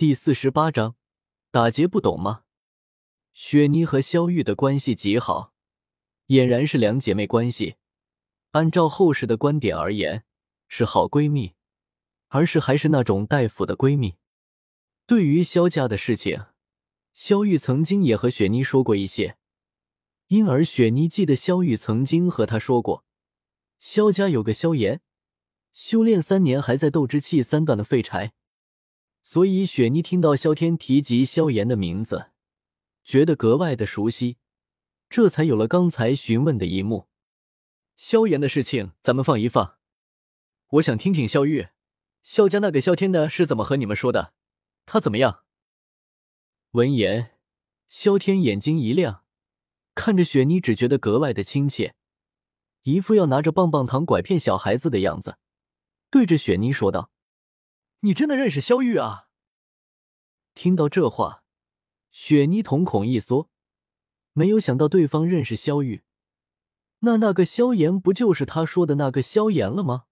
第四十八章，打劫不懂吗？雪妮和萧玉的关系极好，俨然是两姐妹关系。按照后世的观点而言，是好闺蜜，而是还是那种带腐的闺蜜。对于萧家的事情，萧玉曾经也和雪妮说过一些，因而雪妮记得萧玉曾经和她说过，萧家有个萧炎，修炼三年还在斗之气三段的废柴。所以，雪妮听到萧天提及萧炎的名字，觉得格外的熟悉，这才有了刚才询问的一幕。萧炎的事情咱们放一放，我想听听萧玉、萧家那个萧天的是怎么和你们说的，他怎么样？闻言，萧天眼睛一亮，看着雪妮，只觉得格外的亲切，一副要拿着棒棒糖拐骗小孩子的样子，对着雪妮说道。你真的认识萧玉啊？听到这话，雪妮瞳孔一缩，没有想到对方认识萧玉。那那个萧炎不就是他说的那个萧炎了吗？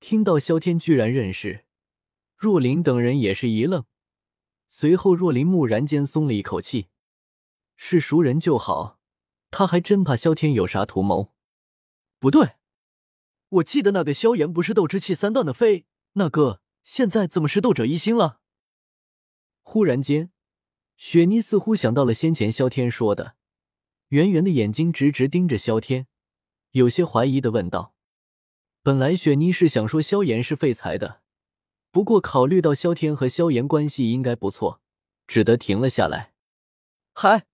听到萧天居然认识，若琳等人也是一愣。随后，若琳蓦然间松了一口气，是熟人就好，他还真怕萧天有啥图谋。不对，我记得那个萧炎不是斗之气三段的飞那个。现在怎么是斗者一星了？忽然间，雪妮似乎想到了先前萧天说的，圆圆的眼睛直直盯着萧天，有些怀疑的问道：“本来雪妮是想说萧炎是废材的，不过考虑到萧天和萧炎关系应该不错，只得停了下来。嗨，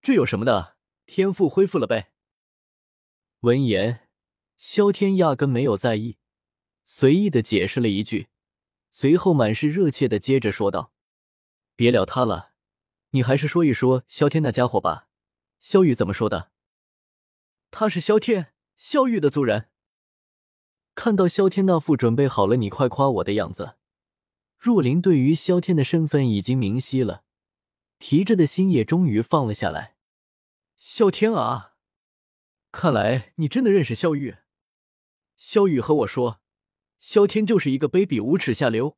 这有什么的？天赋恢复了呗。”闻言，萧天压根没有在意，随意的解释了一句。随后满是热切的接着说道：“别聊他了，你还是说一说萧天那家伙吧。萧玉怎么说的？他是萧天，萧玉的族人。”看到萧天那副准备好了你快夸我的样子，若琳对于萧天的身份已经明晰了，提着的心也终于放了下来。萧天啊，看来你真的认识萧玉。萧玉和我说。萧天就是一个卑鄙无耻、下流，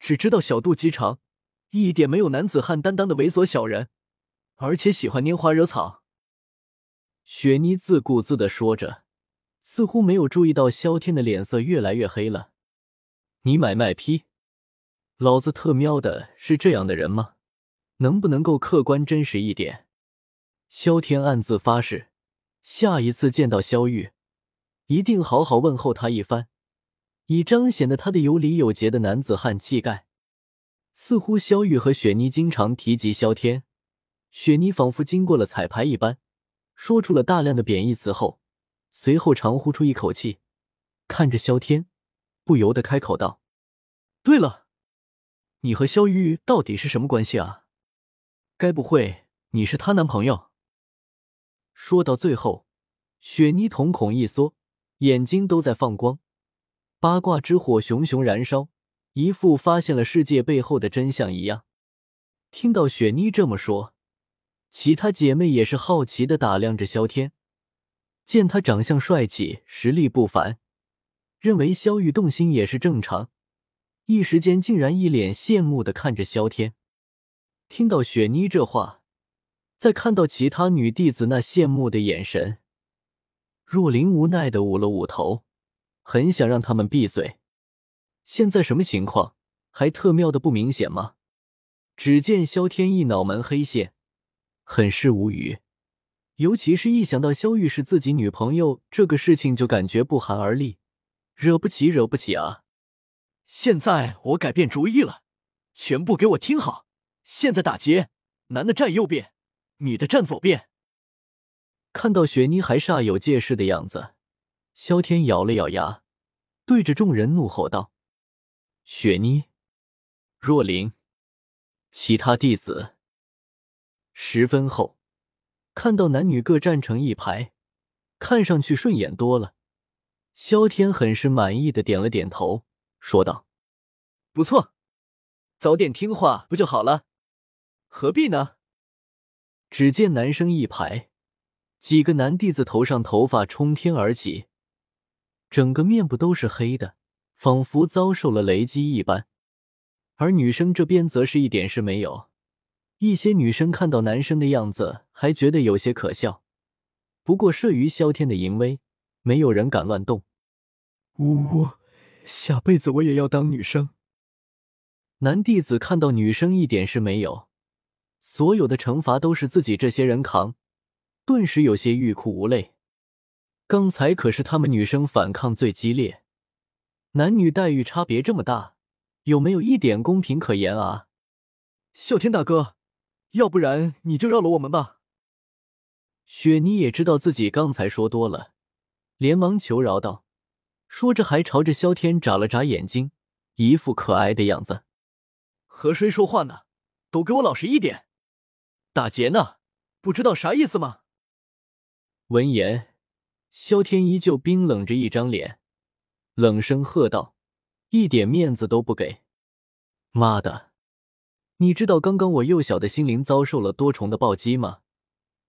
只知道小肚鸡肠，一点没有男子汉担当的猥琐小人，而且喜欢拈花惹草。雪妮自顾自的说着，似乎没有注意到萧天的脸色越来越黑了。你买卖批，老子特喵的是这样的人吗？能不能够客观真实一点？萧天暗自发誓，下一次见到萧玉，一定好好问候他一番。以彰显的他的有礼有节的男子汉气概。似乎萧玉和雪妮经常提及萧天，雪妮仿佛经过了彩排一般，说出了大量的贬义词后，随后长呼出一口气，看着萧天，不由得开口道：“对了，你和萧玉到底是什么关系啊？该不会你是她男朋友？”说到最后，雪妮瞳孔一缩，眼睛都在放光。八卦之火熊熊燃烧，一副发现了世界背后的真相一样。听到雪妮这么说，其他姐妹也是好奇的打量着萧天。见他长相帅气，实力不凡，认为萧玉动心也是正常。一时间竟然一脸羡慕的看着萧天。听到雪妮这话，再看到其他女弟子那羡慕的眼神，若琳无奈的捂了捂头。很想让他们闭嘴。现在什么情况？还特喵的不明显吗？只见萧天一脑门黑线，很是无语。尤其是一想到萧玉是自己女朋友这个事情，就感觉不寒而栗。惹不起，惹不起啊！现在我改变主意了，全部给我听好！现在打劫，男的站右边，女的站左边。看到雪妮还煞有介事的样子。萧天咬了咬牙，对着众人怒吼道：“雪妮、若琳，其他弟子。”十分后，看到男女各站成一排，看上去顺眼多了。萧天很是满意的点了点头，说道：“不错，早点听话不就好了？何必呢？”只见男生一排，几个男弟子头上头发冲天而起。整个面部都是黑的，仿佛遭受了雷击一般。而女生这边则是一点事没有。一些女生看到男生的样子，还觉得有些可笑。不过慑于萧天的淫威，没有人敢乱动。呜呜，下辈子我也要当女生。男弟子看到女生一点事没有，所有的惩罚都是自己这些人扛，顿时有些欲哭无泪。刚才可是他们女生反抗最激烈，男女待遇差别这么大，有没有一点公平可言啊？啸天大哥，要不然你就饶了我们吧。雪妮也知道自己刚才说多了，连忙求饶道，说着还朝着萧天眨了眨眼睛，一副可爱的样子。和谁说话呢？都给我老实一点！打劫呢？不知道啥意思吗？闻言。萧天依旧冰冷着一张脸，冷声喝道：“一点面子都不给！妈的，你知道刚刚我幼小的心灵遭受了多重的暴击吗？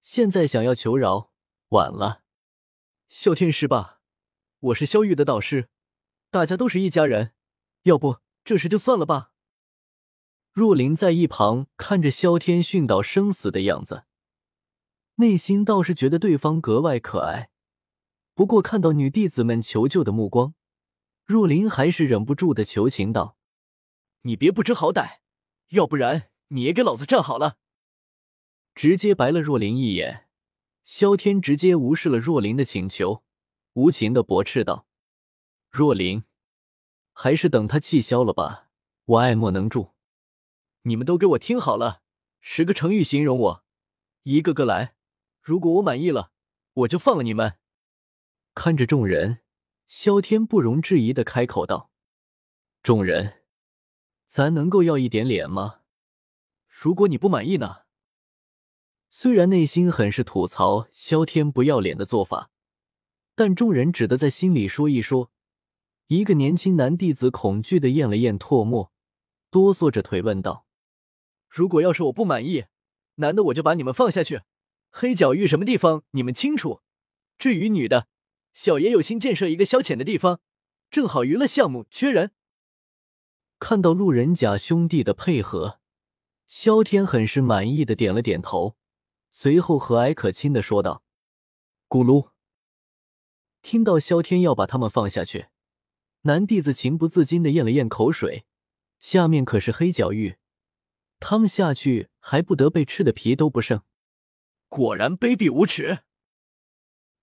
现在想要求饶，晚了。萧天师吧，我是萧玉的导师，大家都是一家人，要不这事就算了吧。”若琳在一旁看着萧天训导生死的样子，内心倒是觉得对方格外可爱。不过看到女弟子们求救的目光，若琳还是忍不住的求情道：“你别不知好歹，要不然你也给老子站好了！”直接白了若琳一眼。萧天直接无视了若琳的请求，无情的驳斥道：“若琳，还是等他气消了吧，我爱莫能助。你们都给我听好了，十个成语形容我，一个个来。如果我满意了，我就放了你们。”看着众人，萧天不容置疑的开口道：“众人，咱能够要一点脸吗？如果你不满意呢？”虽然内心很是吐槽萧天不要脸的做法，但众人只得在心里说一说。一个年轻男弟子恐惧的咽了咽唾沫，哆嗦着腿问道：“如果要是我不满意，男的我就把你们放下去。黑角域什么地方你们清楚？至于女的……”小爷有心建设一个消遣的地方，正好娱乐项目缺人。看到路人甲兄弟的配合，萧天很是满意的点了点头，随后和蔼可亲的说道：“咕噜。”听到萧天要把他们放下去，男弟子情不自禁的咽了咽口水。下面可是黑角域，他们下去还不得被吃的皮都不剩。果然卑鄙无耻。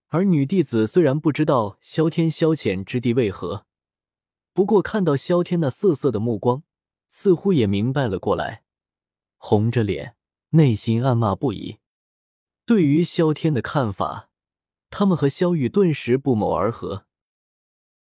而女弟子虽然不知道萧天萧遣之地为何，不过看到萧天那涩涩的目光，似乎也明白了过来，红着脸，内心暗骂不已。对于萧天的看法，他们和萧玉顿时不谋而合。